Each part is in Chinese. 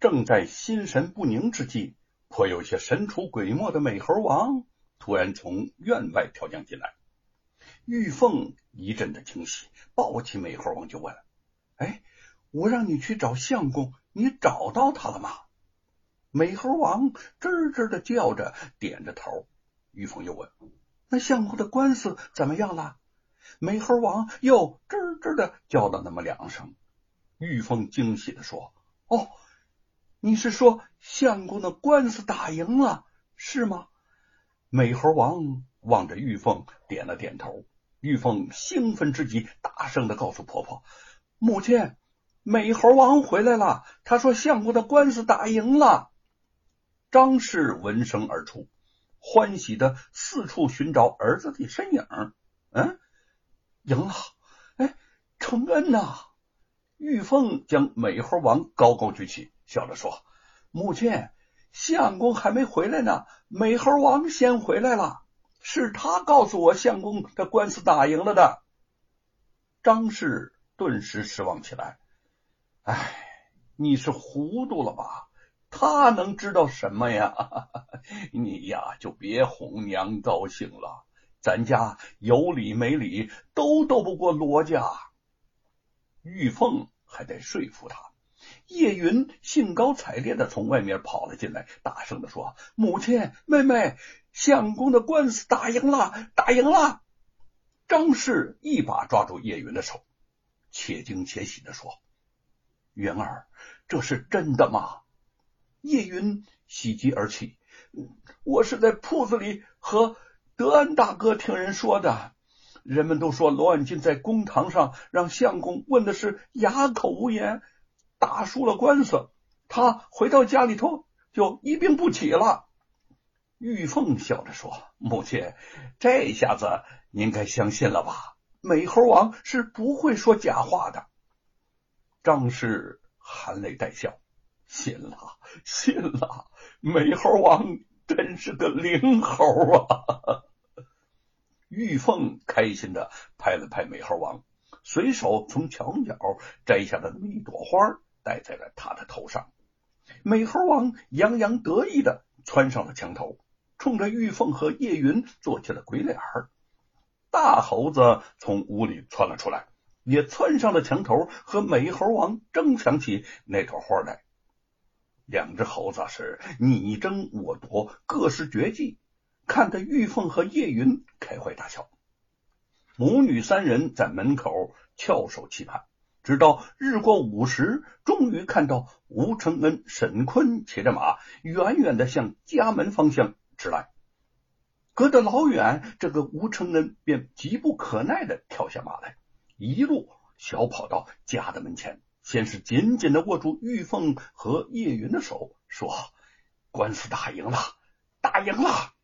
正在心神不宁之际，颇有些神出鬼没的美猴王突然从院外跳将进来。玉凤一阵的惊喜，抱起美猴王就问：“哎，我让你去找相公，你找到他了吗？”美猴王吱吱的叫着，点着头。玉凤又问：“那相公的官司怎么样了？”美猴王又吱吱的叫了那么两声。玉凤惊喜的说：“哦，你是说相公的官司打赢了，是吗？”美猴王望着玉凤，点了点头。玉凤兴奋之极，大声的告诉婆婆：“母亲，美猴王回来了。他说相公的官司打赢了。”张氏闻声而出，欢喜的四处寻找儿子的身影。嗯，赢了！哎，承恩呐！玉凤将美猴王高高举起，笑着说：“母亲，相公还没回来呢，美猴王先回来了。”是他告诉我相公的官司打赢了的。张氏顿时失望起来。哎，你是糊涂了吧？他能知道什么呀？你呀，就别哄娘高兴了。咱家有理没理都斗不过罗家。玉凤还得说服他。叶云兴高采烈的从外面跑了进来，大声的说：“母亲，妹妹。”相公的官司打赢了，打赢了！张氏一把抓住叶云的手，且惊且喜的说：“云儿，这是真的吗？”叶云喜极而泣：“我是在铺子里和德安大哥听人说的，人们都说罗万金在公堂上让相公问的是哑口无言，打输了官司，他回到家里头就一病不起了。”玉凤笑着说：“母亲，这下子您该相信了吧？美猴王是不会说假话的。”张氏含泪带笑：“信了，信了，美猴王真是个灵猴啊！”玉凤开心的拍了拍美猴王，随手从墙角摘下的那么一朵花，戴在了他的头上。美猴王洋洋得意的窜上了墙头。冲着玉凤和叶云做起了鬼脸儿，大猴子从屋里窜了出来，也窜上了墙头，和美猴王争抢起那朵花来。两只猴子是你争我夺，各施绝技，看得玉凤和叶云开怀大笑。母女三人在门口翘首期盼，直到日过午时，终于看到吴承恩、沈坤骑着马，远远的向家门方向。直来，隔得老远，这个吴承恩便急不可耐的跳下马来，一路小跑到家的门前，先是紧紧的握住玉凤和叶云的手，说：“官司打赢了，打赢了！”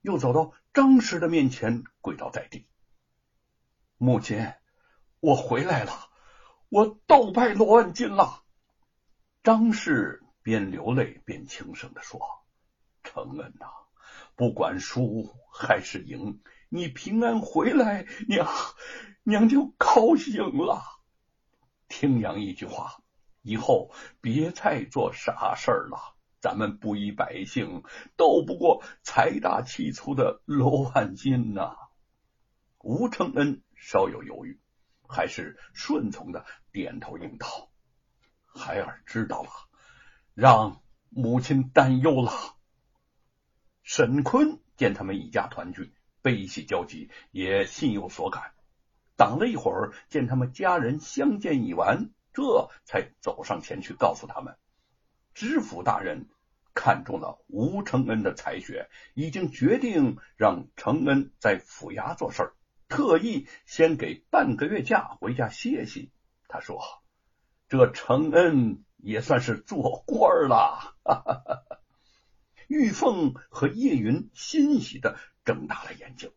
又走到张氏的面前，跪倒在地：“母亲，我回来了，我斗败罗万金了。”张氏边流泪边轻声的说：“承恩呐！”不管输还是赢，你平安回来，娘娘就高兴了。听娘一句话，以后别再做傻事儿了。咱们布衣百姓斗不过财大气粗的罗万金呐。吴承恩稍有犹豫，还是顺从的点头应道：“孩儿知道了，让母亲担忧了。”沈坤见他们一家团聚，悲喜交集，也心有所感。等了一会儿，见他们家人相见已完，这才走上前去告诉他们：知府大人看中了吴承恩的才学，已经决定让承恩在府衙做事，特意先给半个月假回家歇息。他说：“这承恩也算是做官了。”哈哈哈。玉凤和叶云欣喜的睁大了眼睛，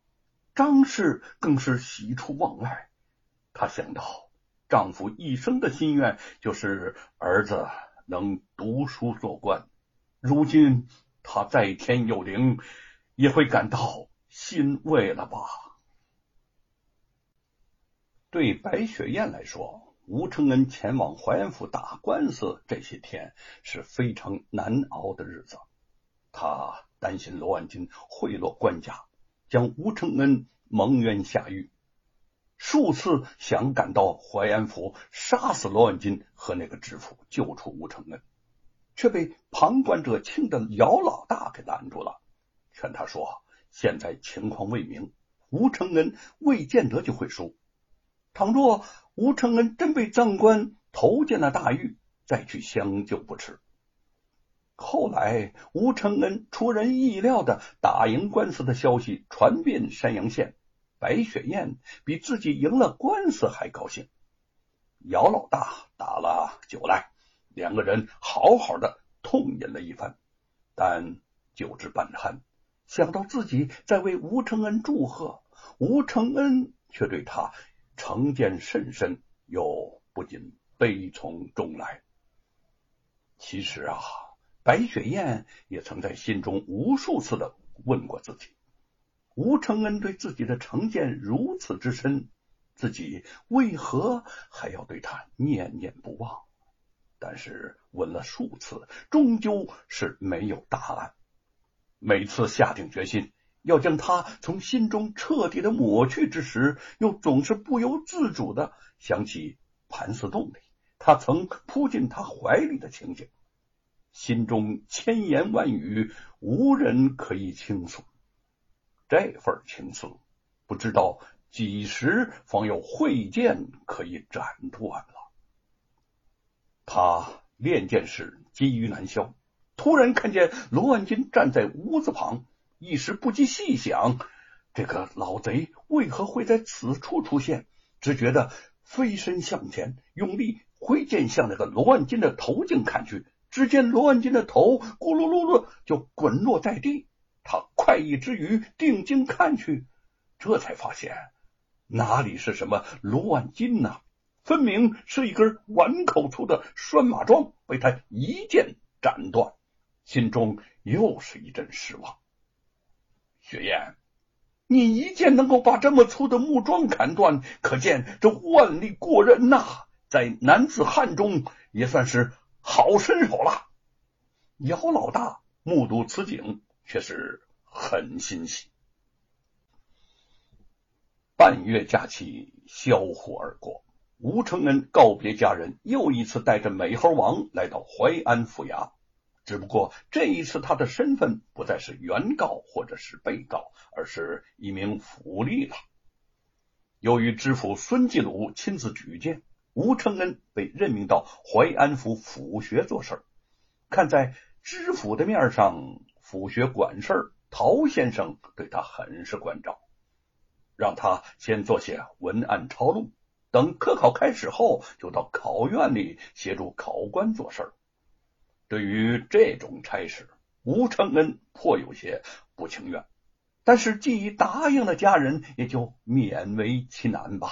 张氏更是喜出望外。她想到丈夫一生的心愿就是儿子能读书做官，如今他在天有灵，也会感到欣慰了吧？对白雪燕来说，吴承恩前往淮安府打官司，这些天是非常难熬的日子。他担心罗万金贿赂官家，将吴承恩蒙冤下狱，数次想赶到淮安府杀死罗万金和那个知府，救出吴承恩，却被旁观者清的姚老大给拦住了，劝他说：“现在情况未明，吴承恩未见得就会输。倘若……”吴承恩真被赃官投进了大狱，再去相救不迟。后来，吴承恩出人意料的打赢官司的消息传遍山阳县，白雪燕比自己赢了官司还高兴。姚老大打了酒来，两个人好好的痛饮了一番，但酒至半酣，想到自己在为吴承恩祝贺，吴承恩却对他。成见甚深，又不禁悲从中来。其实啊，白雪燕也曾在心中无数次的问过自己：吴承恩对自己的成见如此之深，自己为何还要对他念念不忘？但是问了数次，终究是没有答案。每次下定决心。要将他从心中彻底的抹去之时，又总是不由自主的想起盘丝洞里他曾扑进他怀里的情景，心中千言万语无人可以倾诉，这份情愫不知道几时方有慧剑可以斩断了。他练剑时急于难消，突然看见罗万金站在屋子旁。一时不及细想，这个老贼为何会在此处出现？只觉得飞身向前，用力挥剑向那个罗万金的头颈砍去。只见罗万金的头咕噜噜噜就滚落在地。他快意之余，定睛看去，这才发现哪里是什么罗万金呐，分明是一根碗口粗的拴马桩，被他一剑斩断。心中又是一阵失望。雪雁，你一剑能够把这么粗的木桩砍断，可见这腕力过人呐，在男子汉中也算是好身手了。姚老大目睹此景，却是很欣喜。半月假期消忽而过，吴承恩告别家人，又一次带着美猴王来到淮安府衙。只不过这一次，他的身份不再是原告或者是被告，而是一名府吏了。由于知府孙继鲁亲自举荐，吴承恩被任命到淮安府府学做事。看在知府的面上，府学管事陶先生对他很是关照，让他先做些文案抄录，等科考开始后，就到考院里协助考官做事。对于这种差事，吴承恩颇有些不情愿，但是既已答应了家人，也就勉为其难吧。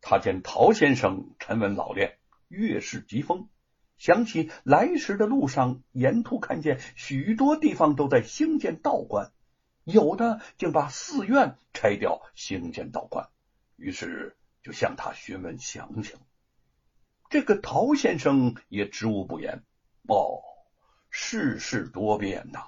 他见陶先生沉稳老练，月事疾风，想起来时的路上，沿途看见许多地方都在兴建道观，有的竟把寺院拆掉兴建道观，于是就向他询问详情。这个陶先生也知无不言。哦，世事多变呐！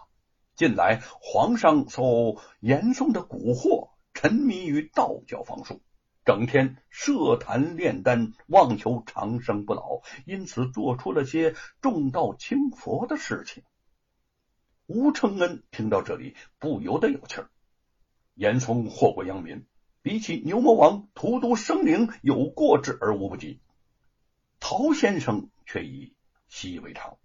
近来皇上受严嵩的蛊惑，沉迷于道教方术，整天设坛炼丹，妄求长生不老，因此做出了些重道轻佛的事情。吴承恩听到这里，不由得有气儿。严嵩祸国殃民，比起牛魔王荼毒生灵，有过之而无不及。陶先生却已习以为常。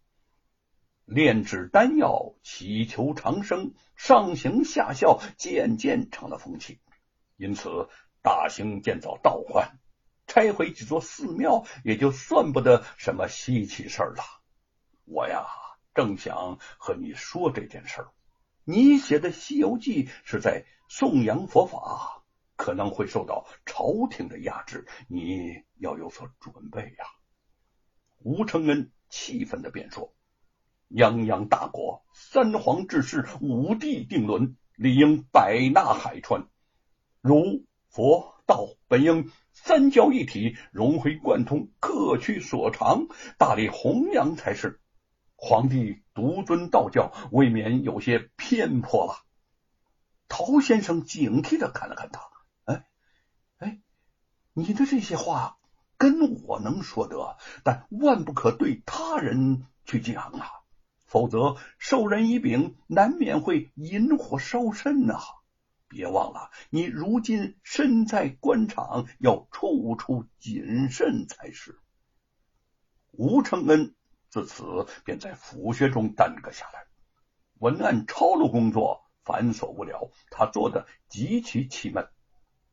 炼制丹药，祈求长生，上行下效，渐渐成了风气。因此，大兴建造道观，拆毁几座寺庙，也就算不得什么稀奇事儿了。我呀，正想和你说这件事儿。你写的《西游记》是在颂扬佛法，可能会受到朝廷的压制，你要有所准备呀。吴承恩气愤的便说。泱泱大国，三皇治世，五帝定伦，理应百纳海川。儒、佛、道本应三教一体，融会贯通，各取所长，大力弘扬才是。皇帝独尊道教，未免有些偏颇了。陶先生警惕的看了看他，哎哎，你的这些话跟我能说得，但万不可对他人去讲啊，否则授人以柄，难免会引火烧身呐。别忘了，你如今身在官场，要处处谨慎才是。吴承恩。自此便在府学中耽搁下来，文案抄录工作繁琐无聊，他做的极其气闷。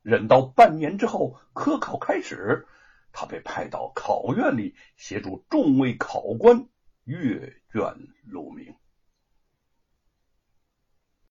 忍到半年之后，科考开始，他被派到考院里协助众位考官阅卷录名。